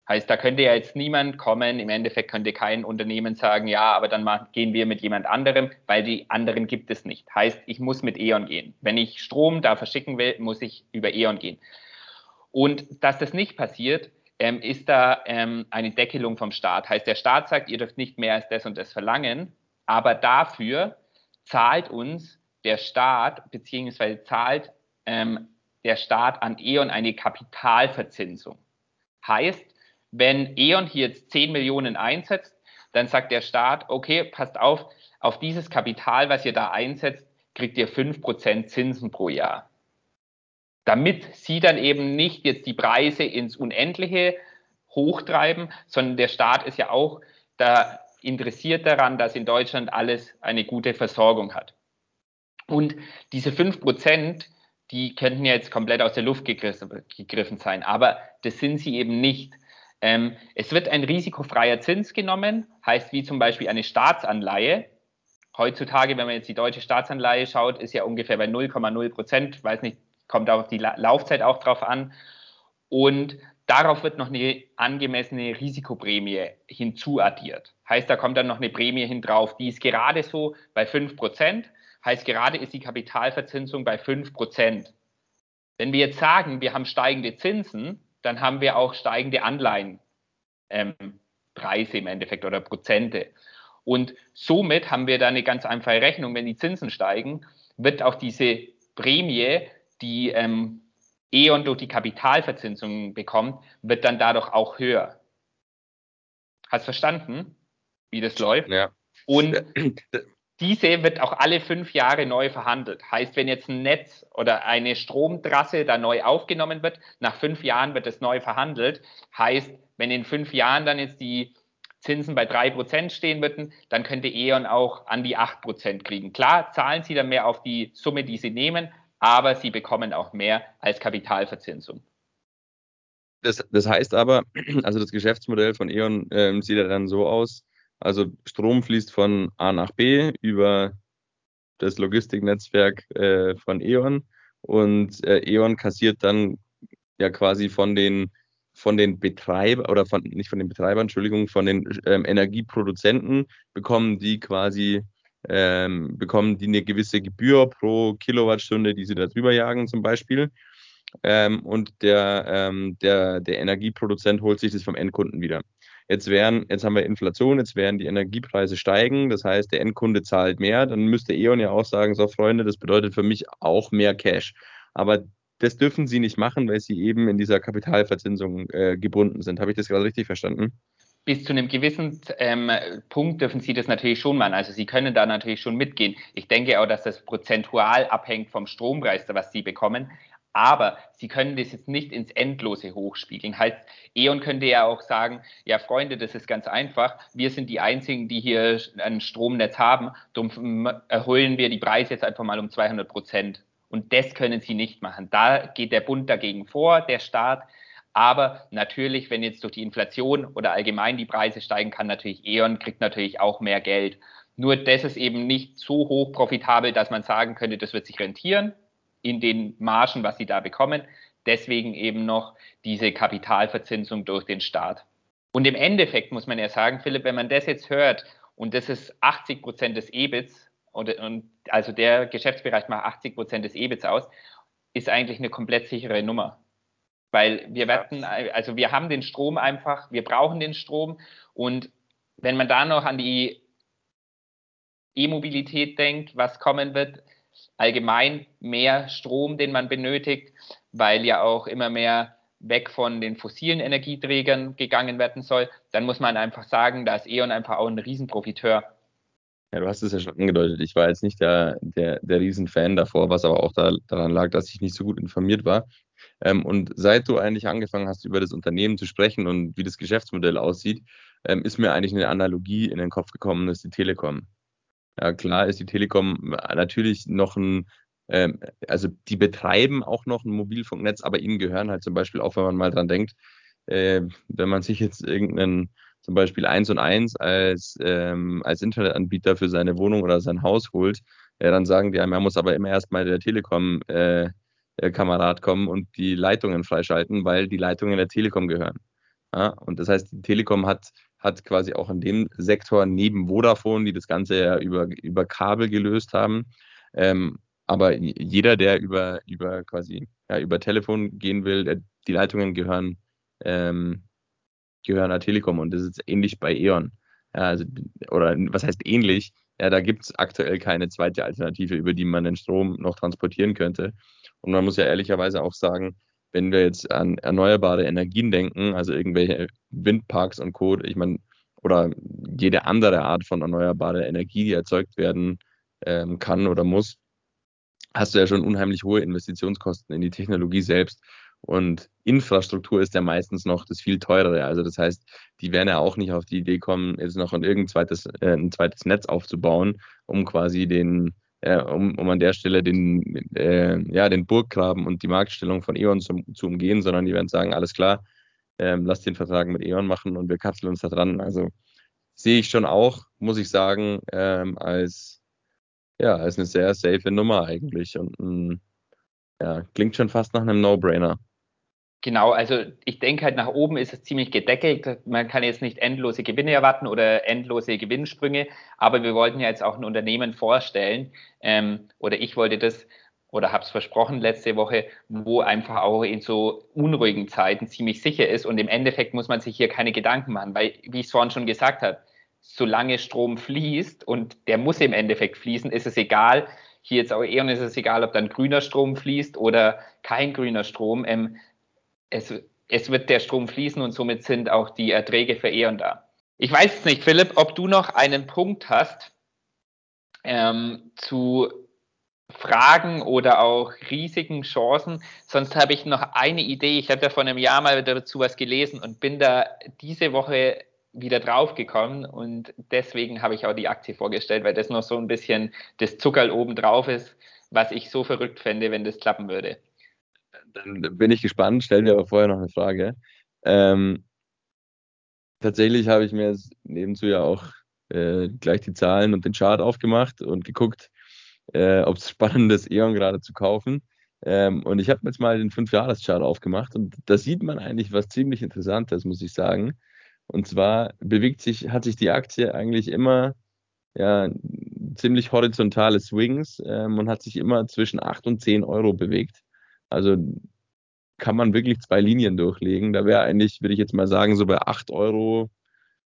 Heißt, da könnte ja jetzt niemand kommen, im Endeffekt könnte kein Unternehmen sagen, ja, aber dann gehen wir mit jemand anderem, weil die anderen gibt es nicht. Heißt, ich muss mit E.ON gehen. Wenn ich Strom da verschicken will, muss ich über E.ON gehen. Und dass das nicht passiert, ähm, ist da ähm, eine Deckelung vom Staat. Heißt, der Staat sagt, ihr dürft nicht mehr als das und das verlangen, aber dafür zahlt uns der Staat, beziehungsweise zahlt ähm, der Staat an E.ON eine Kapitalverzinsung. Heißt, wenn E.ON hier jetzt 10 Millionen einsetzt, dann sagt der Staat, okay, passt auf, auf dieses Kapital, was ihr da einsetzt, kriegt ihr 5% Zinsen pro Jahr. Damit sie dann eben nicht jetzt die Preise ins Unendliche hochtreiben, sondern der Staat ist ja auch da interessiert daran, dass in Deutschland alles eine gute Versorgung hat. Und diese 5%, die könnten ja jetzt komplett aus der Luft gegriffen sein, aber das sind sie eben nicht. Ähm, es wird ein risikofreier Zins genommen, heißt wie zum Beispiel eine Staatsanleihe. Heutzutage, wenn man jetzt die deutsche Staatsanleihe schaut, ist ja ungefähr bei 0,0 Prozent, weiß nicht, kommt auf die La Laufzeit auch drauf an. Und darauf wird noch eine angemessene Risikoprämie hinzuaddiert. Heißt, da kommt dann noch eine Prämie hin drauf, die ist gerade so bei 5 Prozent. Heißt, gerade ist die Kapitalverzinsung bei 5 Prozent. Wenn wir jetzt sagen, wir haben steigende Zinsen, dann haben wir auch steigende Anleihenpreise ähm, im Endeffekt oder Prozente. Und somit haben wir da eine ganz einfache Rechnung. Wenn die Zinsen steigen, wird auch diese Prämie, die ähm, E.ON durch die Kapitalverzinsung bekommt, wird dann dadurch auch höher. Hast verstanden, wie das läuft? Ja. Und diese wird auch alle fünf Jahre neu verhandelt. Heißt, wenn jetzt ein Netz oder eine Stromtrasse da neu aufgenommen wird, nach fünf Jahren wird es neu verhandelt. Heißt, wenn in fünf Jahren dann jetzt die Zinsen bei drei Prozent stehen würden, dann könnte E.ON auch an die acht Prozent kriegen. Klar, zahlen sie dann mehr auf die Summe, die sie nehmen, aber sie bekommen auch mehr als Kapitalverzinsung. Das, das heißt aber, also das Geschäftsmodell von E.ON äh, sieht ja dann so aus, also Strom fließt von A nach B über das Logistiknetzwerk äh, von E.ON und äh, E.ON kassiert dann ja quasi von den von den Betreibern oder von nicht von den Betreibern, Entschuldigung, von den ähm, Energieproduzenten bekommen die quasi ähm, bekommen die eine gewisse Gebühr pro Kilowattstunde, die sie da drüber jagen zum Beispiel. Ähm, und der, ähm, der, der Energieproduzent holt sich das vom Endkunden wieder. Jetzt wären, jetzt haben wir Inflation, jetzt werden die Energiepreise steigen, das heißt, der Endkunde zahlt mehr, dann müsste E.ON ja auch sagen, so Freunde, das bedeutet für mich auch mehr Cash. Aber das dürfen sie nicht machen, weil sie eben in dieser Kapitalverzinsung äh, gebunden sind. Habe ich das gerade richtig verstanden? bis zu einem gewissen ähm, Punkt dürfen Sie das natürlich schon machen. Also Sie können da natürlich schon mitgehen. Ich denke auch, dass das prozentual abhängt vom Strompreis, was Sie bekommen. Aber Sie können das jetzt nicht ins Endlose hochspiegeln. Heißt, E.ON könnte ja auch sagen, ja Freunde, das ist ganz einfach. Wir sind die Einzigen, die hier ein Stromnetz haben. Darum erhöhen wir die Preise jetzt einfach mal um 200 Prozent. Und das können Sie nicht machen. Da geht der Bund dagegen vor, der Staat. Aber natürlich, wenn jetzt durch die Inflation oder allgemein die Preise steigen, kann natürlich E.ON kriegt natürlich auch mehr Geld. Nur das ist eben nicht so hoch profitabel, dass man sagen könnte, das wird sich rentieren in den Margen, was sie da bekommen. Deswegen eben noch diese Kapitalverzinsung durch den Staat. Und im Endeffekt muss man ja sagen, Philipp, wenn man das jetzt hört und das ist 80 Prozent des EBITs, und, und also der Geschäftsbereich macht 80 Prozent des EBITs aus, ist eigentlich eine komplett sichere Nummer. Weil wir wetten, also wir haben den Strom einfach, wir brauchen den Strom und wenn man da noch an die E-Mobilität denkt, was kommen wird, allgemein mehr Strom, den man benötigt, weil ja auch immer mehr weg von den fossilen Energieträgern gegangen werden soll, dann muss man einfach sagen, da ist E.ON einfach auch ein Riesenprofiteur. Ja, du hast es ja schon angedeutet. Ich war jetzt nicht der, der, der Riesenfan davor, was aber auch da, daran lag, dass ich nicht so gut informiert war. Ähm, und seit du eigentlich angefangen hast, über das Unternehmen zu sprechen und wie das Geschäftsmodell aussieht, ähm, ist mir eigentlich eine Analogie in den Kopf gekommen, das ist die Telekom. Ja, klar ist die Telekom natürlich noch ein, ähm, also die betreiben auch noch ein Mobilfunknetz, aber ihnen gehören halt zum Beispiel auch, wenn man mal dran denkt, äh, wenn man sich jetzt irgendeinen zum Beispiel 1 und 1 als, ähm, als Internetanbieter für seine Wohnung oder sein Haus holt, äh, dann sagen die einem, er muss aber immer erstmal der Telekom äh, Kamerad kommen und die Leitungen freischalten, weil die Leitungen der Telekom gehören. Ja, und das heißt, die Telekom hat hat quasi auch in dem Sektor neben Vodafone, die das Ganze ja über, über Kabel gelöst haben. Ähm, aber jeder, der über, über quasi ja, über Telefon gehen will, die Leitungen gehören, ähm, gehören der Telekom und das ist ähnlich bei E.ON. Ja, also, oder was heißt ähnlich? Ja, da gibt es aktuell keine zweite Alternative, über die man den Strom noch transportieren könnte. Und man muss ja ehrlicherweise auch sagen, wenn wir jetzt an erneuerbare Energien denken, also irgendwelche Windparks und Co., ich meine, oder jede andere Art von erneuerbarer Energie, die erzeugt werden ähm, kann oder muss, hast du ja schon unheimlich hohe Investitionskosten in die Technologie selbst. Und Infrastruktur ist ja meistens noch das viel teurere. Also das heißt, die werden ja auch nicht auf die Idee kommen, jetzt noch ein, irgendein zweites, äh, ein zweites Netz aufzubauen, um quasi den, äh, um, um an der Stelle den, äh, ja, den Burggraben und die Marktstellung von E.ON zu, zu umgehen, sondern die werden sagen, alles klar, ähm, lass den Vertrag mit E.ON machen und wir kapseln uns da dran. Also sehe ich schon auch, muss ich sagen, ähm, als, ja, als eine sehr safe Nummer eigentlich und ein, ja, klingt schon fast nach einem No-Brainer. Genau, also ich denke halt nach oben ist es ziemlich gedeckelt. Man kann jetzt nicht endlose Gewinne erwarten oder endlose Gewinnsprünge, aber wir wollten ja jetzt auch ein Unternehmen vorstellen ähm, oder ich wollte das oder habe es versprochen letzte Woche, wo einfach auch in so unruhigen Zeiten ziemlich sicher ist und im Endeffekt muss man sich hier keine Gedanken machen, weil wie ich es vorhin schon gesagt habe, solange Strom fließt und der muss im Endeffekt fließen, ist es egal. Hier jetzt auch eher ist es egal, ob dann grüner Strom fließt oder kein grüner Strom. Ähm, es, es wird der Strom fließen und somit sind auch die Erträge für E.ON da. Ich weiß nicht, Philipp, ob du noch einen Punkt hast, ähm, zu Fragen oder auch riesigen Chancen. Sonst habe ich noch eine Idee. Ich hatte vor einem Jahr mal dazu was gelesen und bin da diese Woche wieder draufgekommen und deswegen habe ich auch die Aktie vorgestellt, weil das noch so ein bisschen das Zuckerl oben drauf ist, was ich so verrückt fände, wenn das klappen würde. Dann bin ich gespannt, stell dir aber vorher noch eine Frage. Ähm, tatsächlich habe ich mir nebenzu ja auch äh, gleich die Zahlen und den Chart aufgemacht und geguckt, äh, ob es spannend ist, E.ON gerade zu kaufen. Ähm, und ich habe jetzt mal den 5-Jahres-Chart aufgemacht und da sieht man eigentlich was ziemlich Interessantes, muss ich sagen. Und zwar bewegt sich, hat sich die Aktie eigentlich immer ja, ziemlich horizontale Swings ähm, und hat sich immer zwischen 8 und 10 Euro bewegt. Also kann man wirklich zwei Linien durchlegen. Da wäre eigentlich, würde ich jetzt mal sagen, so bei 8 Euro,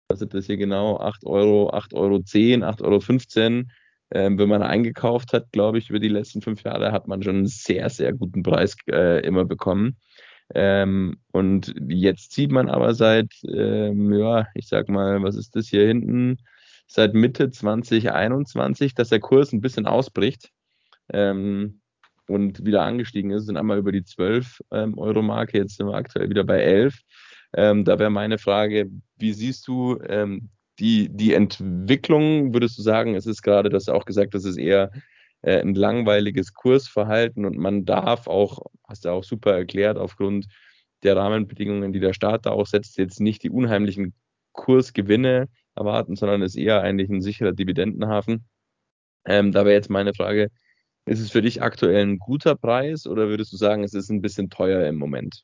was ist das hier genau? 8 Euro, 8 Euro 10, 8 Euro 15. Ähm, wenn man eingekauft hat, glaube ich, über die letzten fünf Jahre hat man schon einen sehr, sehr guten Preis äh, immer bekommen. Ähm, und jetzt sieht man aber seit, ähm, ja, ich sag mal, was ist das hier hinten? Seit Mitte 2021, dass der Kurs ein bisschen ausbricht ähm, und wieder angestiegen ist, sind einmal über die 12 ähm, jetzt sind wir aktuell wieder bei 11. Ähm, da wäre meine Frage, wie siehst du ähm, die, die Entwicklung, würdest du sagen, es ist gerade, das auch gesagt, das ist eher äh, ein langweiliges Kursverhalten und man darf auch, hast du auch super erklärt, aufgrund der Rahmenbedingungen, die der Staat da auch setzt, jetzt nicht die unheimlichen Kursgewinne erwarten, sondern ist eher eigentlich ein sicherer Dividendenhafen. Ähm, da wäre jetzt meine Frage, ist es für dich aktuell ein guter Preis oder würdest du sagen, es ist ein bisschen teuer im Moment?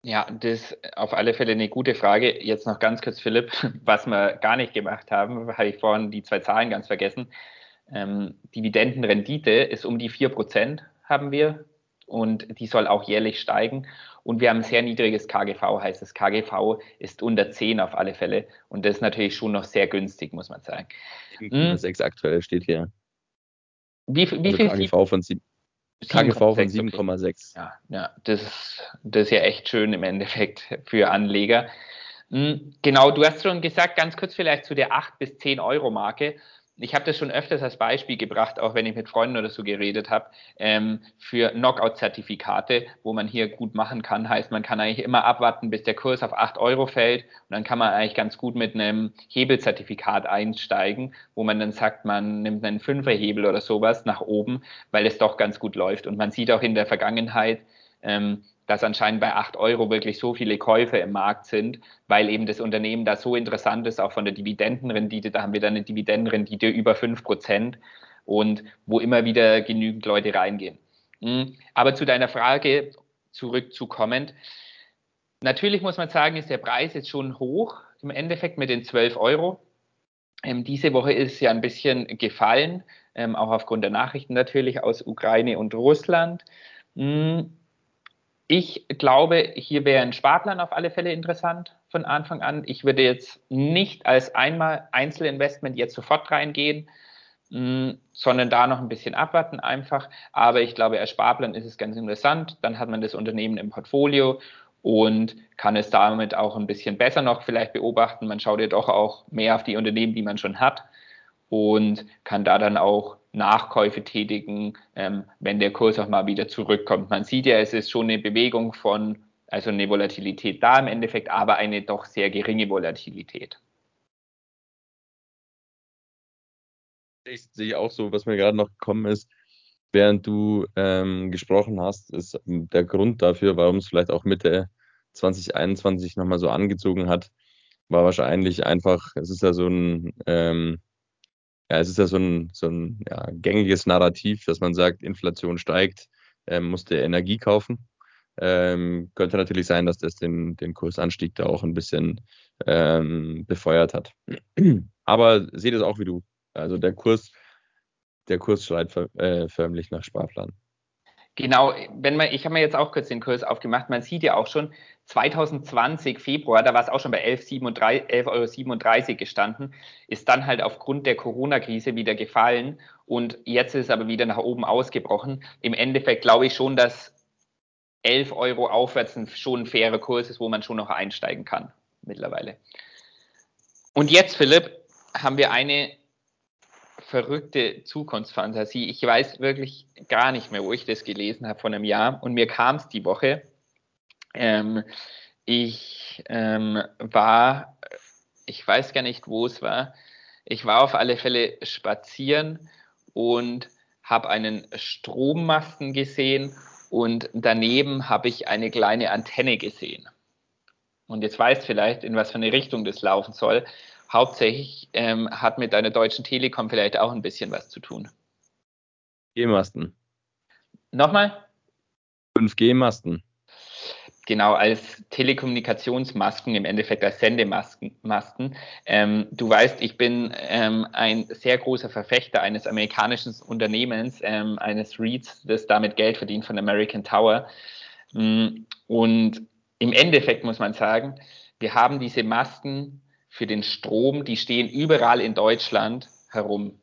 Ja, das ist auf alle Fälle eine gute Frage. Jetzt noch ganz kurz, Philipp, was wir gar nicht gemacht haben, habe ich vorhin die zwei Zahlen ganz vergessen. Ähm, Dividendenrendite ist um die 4%, haben wir. Und die soll auch jährlich steigen. Und wir haben ein sehr niedriges KGV, heißt das KGV ist unter 10 auf alle Fälle. Und das ist natürlich schon noch sehr günstig, muss man sagen. 7,6 hm. aktuell steht hier. Wie, wie also viel? KGV von 7. KGV von 7,6. Ja, ja das, ist, das ist ja echt schön im Endeffekt für Anleger. Hm, genau, du hast schon gesagt, ganz kurz vielleicht zu der 8 bis 10 Euro Marke ich habe das schon öfters als Beispiel gebracht, auch wenn ich mit Freunden oder so geredet habe, ähm, für Knockout-Zertifikate, wo man hier gut machen kann. Heißt, man kann eigentlich immer abwarten, bis der Kurs auf 8 Euro fällt und dann kann man eigentlich ganz gut mit einem Hebelzertifikat einsteigen, wo man dann sagt, man nimmt einen Fünferhebel oder sowas nach oben, weil es doch ganz gut läuft. Und man sieht auch in der Vergangenheit, ähm, dass anscheinend bei 8 Euro wirklich so viele Käufe im Markt sind, weil eben das Unternehmen da so interessant ist, auch von der Dividendenrendite. Da haben wir dann eine Dividendenrendite über 5 Prozent und wo immer wieder genügend Leute reingehen. Hm, aber zu deiner Frage zurückzukommen. Natürlich muss man sagen, ist der Preis jetzt schon hoch im Endeffekt mit den 12 Euro. Ähm, diese Woche ist ja ein bisschen gefallen, ähm, auch aufgrund der Nachrichten natürlich aus Ukraine und Russland. Hm, ich glaube, hier wäre ein Sparplan auf alle Fälle interessant von Anfang an. Ich würde jetzt nicht als einmal Einzelinvestment jetzt sofort reingehen, mm, sondern da noch ein bisschen abwarten einfach. Aber ich glaube, als Sparplan ist es ganz interessant. Dann hat man das Unternehmen im Portfolio und kann es damit auch ein bisschen besser noch vielleicht beobachten. Man schaut ja doch auch mehr auf die Unternehmen, die man schon hat und kann da dann auch Nachkäufe tätigen, ähm, wenn der Kurs auch mal wieder zurückkommt. Man sieht ja, es ist schon eine Bewegung von, also eine Volatilität da im Endeffekt, aber eine doch sehr geringe Volatilität. Ich sehe auch so, was mir gerade noch gekommen ist, während du ähm, gesprochen hast, ist der Grund dafür, warum es vielleicht auch Mitte 2021 nochmal so angezogen hat, war wahrscheinlich einfach, es ist ja so ein ähm, ja, es ist ja so ein, so ein ja, gängiges Narrativ, dass man sagt, Inflation steigt, ähm, muss der Energie kaufen. Ähm, könnte natürlich sein, dass das den, den Kursanstieg da auch ein bisschen ähm, befeuert hat. Aber seht es auch wie du. Also der Kurs, der Kurs schreit äh, förmlich nach Sparplan. Genau, wenn man, ich habe mir jetzt auch kurz den Kurs aufgemacht, man sieht ja auch schon, 2020 Februar, da war es auch schon bei 11,37 Euro gestanden, ist dann halt aufgrund der Corona-Krise wieder gefallen und jetzt ist es aber wieder nach oben ausgebrochen. Im Endeffekt glaube ich schon, dass 11 Euro aufwärts schon ein fairer Kurs ist, wo man schon noch einsteigen kann mittlerweile. Und jetzt, Philipp, haben wir eine verrückte Zukunftsfantasie. Ich weiß wirklich gar nicht mehr, wo ich das gelesen habe von einem Jahr und mir kam es die Woche. Ähm, ich ähm, war, ich weiß gar nicht, wo es war. Ich war auf alle Fälle spazieren und habe einen Strommasten gesehen und daneben habe ich eine kleine Antenne gesehen. Und jetzt weißt vielleicht, in was für eine Richtung das laufen soll. Hauptsächlich ähm, hat mit deiner deutschen Telekom vielleicht auch ein bisschen was zu tun. 5G-Masten. Nochmal? 5G-Masten genau als Telekommunikationsmasken, im Endeffekt als Sendemasten. Ähm, du weißt, ich bin ähm, ein sehr großer Verfechter eines amerikanischen Unternehmens, ähm, eines REITs, das damit Geld verdient von American Tower. Mm, und im Endeffekt muss man sagen, wir haben diese Masten für den Strom, die stehen überall in Deutschland herum.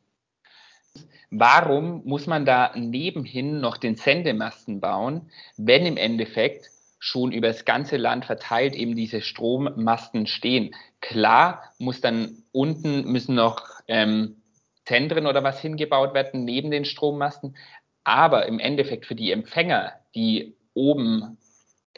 Warum muss man da nebenhin noch den Sendemasten bauen, wenn im Endeffekt schon über das ganze Land verteilt eben diese Strommasten stehen. Klar muss dann unten müssen noch ähm, Zentren oder was hingebaut werden neben den Strommasten, aber im Endeffekt für die Empfänger, die oben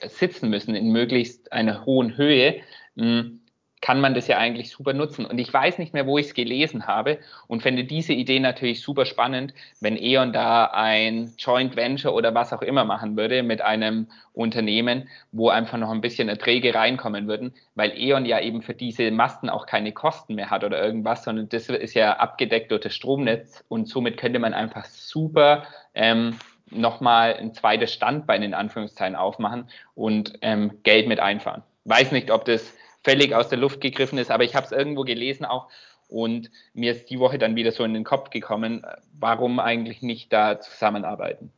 sitzen müssen in möglichst einer hohen Höhe, mh, hm, kann man das ja eigentlich super nutzen. Und ich weiß nicht mehr, wo ich es gelesen habe und fände diese Idee natürlich super spannend, wenn E.ON da ein Joint Venture oder was auch immer machen würde mit einem Unternehmen, wo einfach noch ein bisschen Erträge reinkommen würden, weil E.ON ja eben für diese Masten auch keine Kosten mehr hat oder irgendwas, sondern das ist ja abgedeckt durch das Stromnetz und somit könnte man einfach super ähm, nochmal ein zweites Standbein in Anführungszeichen aufmachen und ähm, Geld mit einfahren. Weiß nicht, ob das völlig aus der Luft gegriffen ist, aber ich habe es irgendwo gelesen auch und mir ist die Woche dann wieder so in den Kopf gekommen, warum eigentlich nicht da zusammenarbeiten?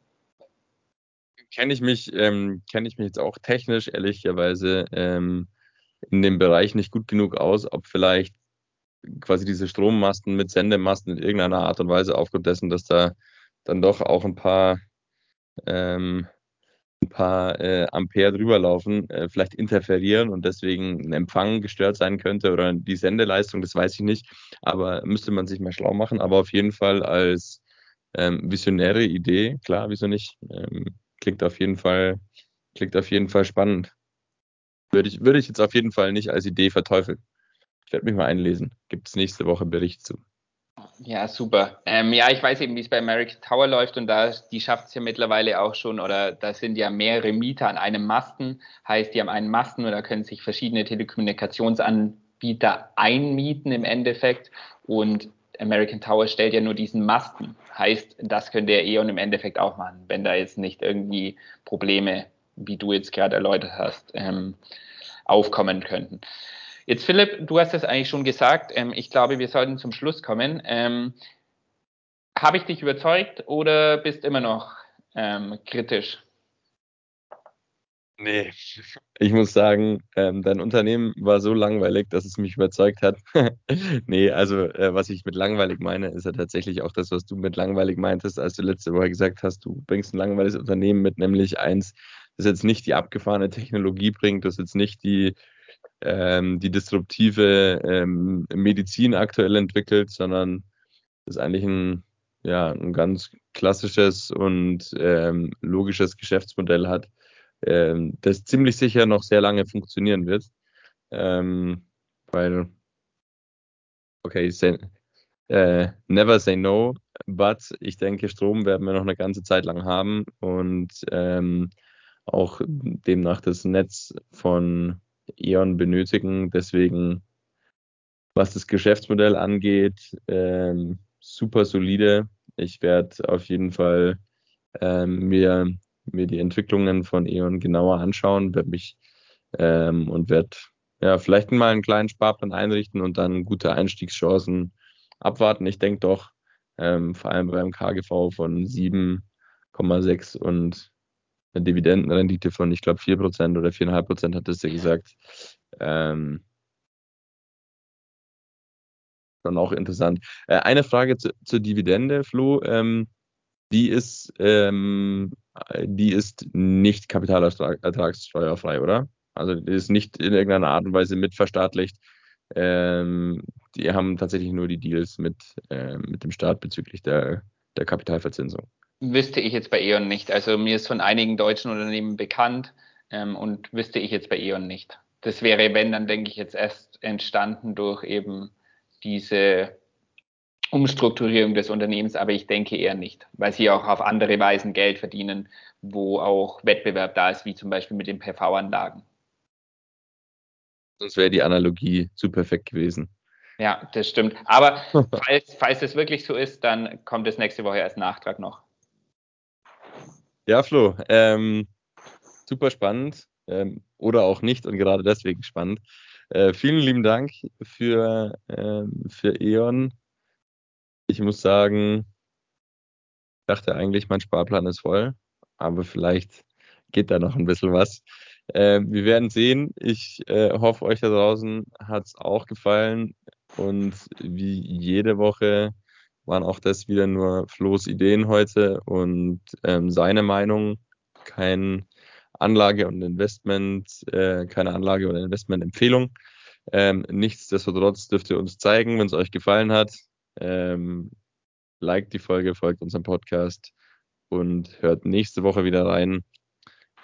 Kenne ich mich, ähm, kenne ich mich jetzt auch technisch ehrlicherweise ähm, in dem Bereich nicht gut genug aus, ob vielleicht quasi diese Strommasten mit Sendemasten in irgendeiner Art und Weise aufgrund dessen, dass da dann doch auch ein paar ähm, ein paar äh, Ampere drüber laufen, äh, vielleicht interferieren und deswegen ein Empfang gestört sein könnte oder die Sendeleistung, das weiß ich nicht. Aber müsste man sich mal schlau machen. Aber auf jeden Fall als ähm, visionäre Idee, klar, wieso nicht? Ähm, klingt auf jeden Fall, klingt auf jeden Fall spannend. Würde ich, würde ich jetzt auf jeden Fall nicht als Idee verteufeln. Ich werde mich mal einlesen. Gibt es nächste Woche Bericht zu. Ja, super. Ähm, ja, ich weiß eben, wie es bei American Tower läuft und da, die schafft es ja mittlerweile auch schon oder da sind ja mehrere Mieter an einem Masten. Heißt, die haben einen Masten oder können sich verschiedene Telekommunikationsanbieter einmieten im Endeffekt und American Tower stellt ja nur diesen Masten. Heißt, das könnte der E.ON im Endeffekt auch machen, wenn da jetzt nicht irgendwie Probleme, wie du jetzt gerade erläutert hast, ähm, aufkommen könnten. Jetzt, Philipp, du hast es eigentlich schon gesagt. Ähm, ich glaube, wir sollten zum Schluss kommen. Ähm, Habe ich dich überzeugt oder bist immer noch ähm, kritisch? Nee, ich muss sagen, ähm, dein Unternehmen war so langweilig, dass es mich überzeugt hat. nee, also äh, was ich mit langweilig meine, ist ja tatsächlich auch das, was du mit langweilig meintest, als du letzte Woche gesagt hast, du bringst ein langweiliges Unternehmen mit, nämlich eins, das jetzt nicht die abgefahrene Technologie bringt, das jetzt nicht die ähm, die disruptive ähm, Medizin aktuell entwickelt, sondern das ist eigentlich ein, ja, ein ganz klassisches und ähm, logisches Geschäftsmodell hat, ähm, das ziemlich sicher noch sehr lange funktionieren wird. Ähm, weil, okay, say, äh, never say no, but ich denke, Strom werden wir noch eine ganze Zeit lang haben und ähm, auch demnach das Netz von E.ON benötigen. Deswegen, was das Geschäftsmodell angeht, ähm, super solide. Ich werde auf jeden Fall ähm, mir, mir die Entwicklungen von E.ON genauer anschauen, werde mich ähm, und werde ja, vielleicht mal einen kleinen Sparplan einrichten und dann gute Einstiegschancen abwarten. Ich denke doch, ähm, vor allem beim KGV von 7,6 und eine Dividendenrendite von, ich glaube, 4% oder 4,5% hattest du gesagt. Ähm, dann auch interessant. Äh, eine Frage zu, zur Dividende, Flo. Ähm, die ist, ähm, die ist nicht kapitalertragssteuerfrei, oder? Also die ist nicht in irgendeiner Art und Weise mitverstaatlicht. Ähm, die haben tatsächlich nur die Deals mit, äh, mit dem Staat bezüglich der, der Kapitalverzinsung. Wüsste ich jetzt bei E.ON nicht. Also mir ist von einigen deutschen Unternehmen bekannt ähm, und wüsste ich jetzt bei E.ON nicht. Das wäre, wenn, dann denke ich jetzt erst entstanden durch eben diese Umstrukturierung des Unternehmens, aber ich denke eher nicht, weil sie auch auf andere Weisen Geld verdienen, wo auch Wettbewerb da ist, wie zum Beispiel mit den PV-Anlagen. Sonst wäre die Analogie zu perfekt gewesen. Ja, das stimmt. Aber falls, falls es wirklich so ist, dann kommt es nächste Woche als Nachtrag noch. Ja, Flo, ähm, super spannend ähm, oder auch nicht und gerade deswegen spannend. Äh, vielen lieben Dank für, ähm, für E.ON. Ich muss sagen, dachte eigentlich, mein Sparplan ist voll, aber vielleicht geht da noch ein bisschen was. Äh, wir werden sehen. Ich äh, hoffe, euch da draußen hat es auch gefallen. Und wie jede Woche waren auch das wieder nur Flo's Ideen heute und ähm, seine Meinung. Kein Anlage und Investment, äh, keine Anlage oder Investmentempfehlung. Ähm, nichtsdestotrotz dürft ihr uns zeigen, wenn es euch gefallen hat. Ähm, liked die Folge, folgt unserem Podcast und hört nächste Woche wieder rein,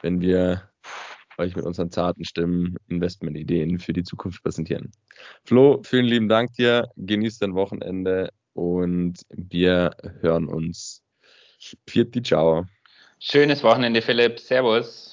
wenn wir euch mit unseren zarten Stimmen Investmentideen für die Zukunft präsentieren. Flo, vielen lieben Dank dir. Genießt dein Wochenende und wir hören uns. Viert die Ciao. Schönes Wochenende, Philipp. Servus.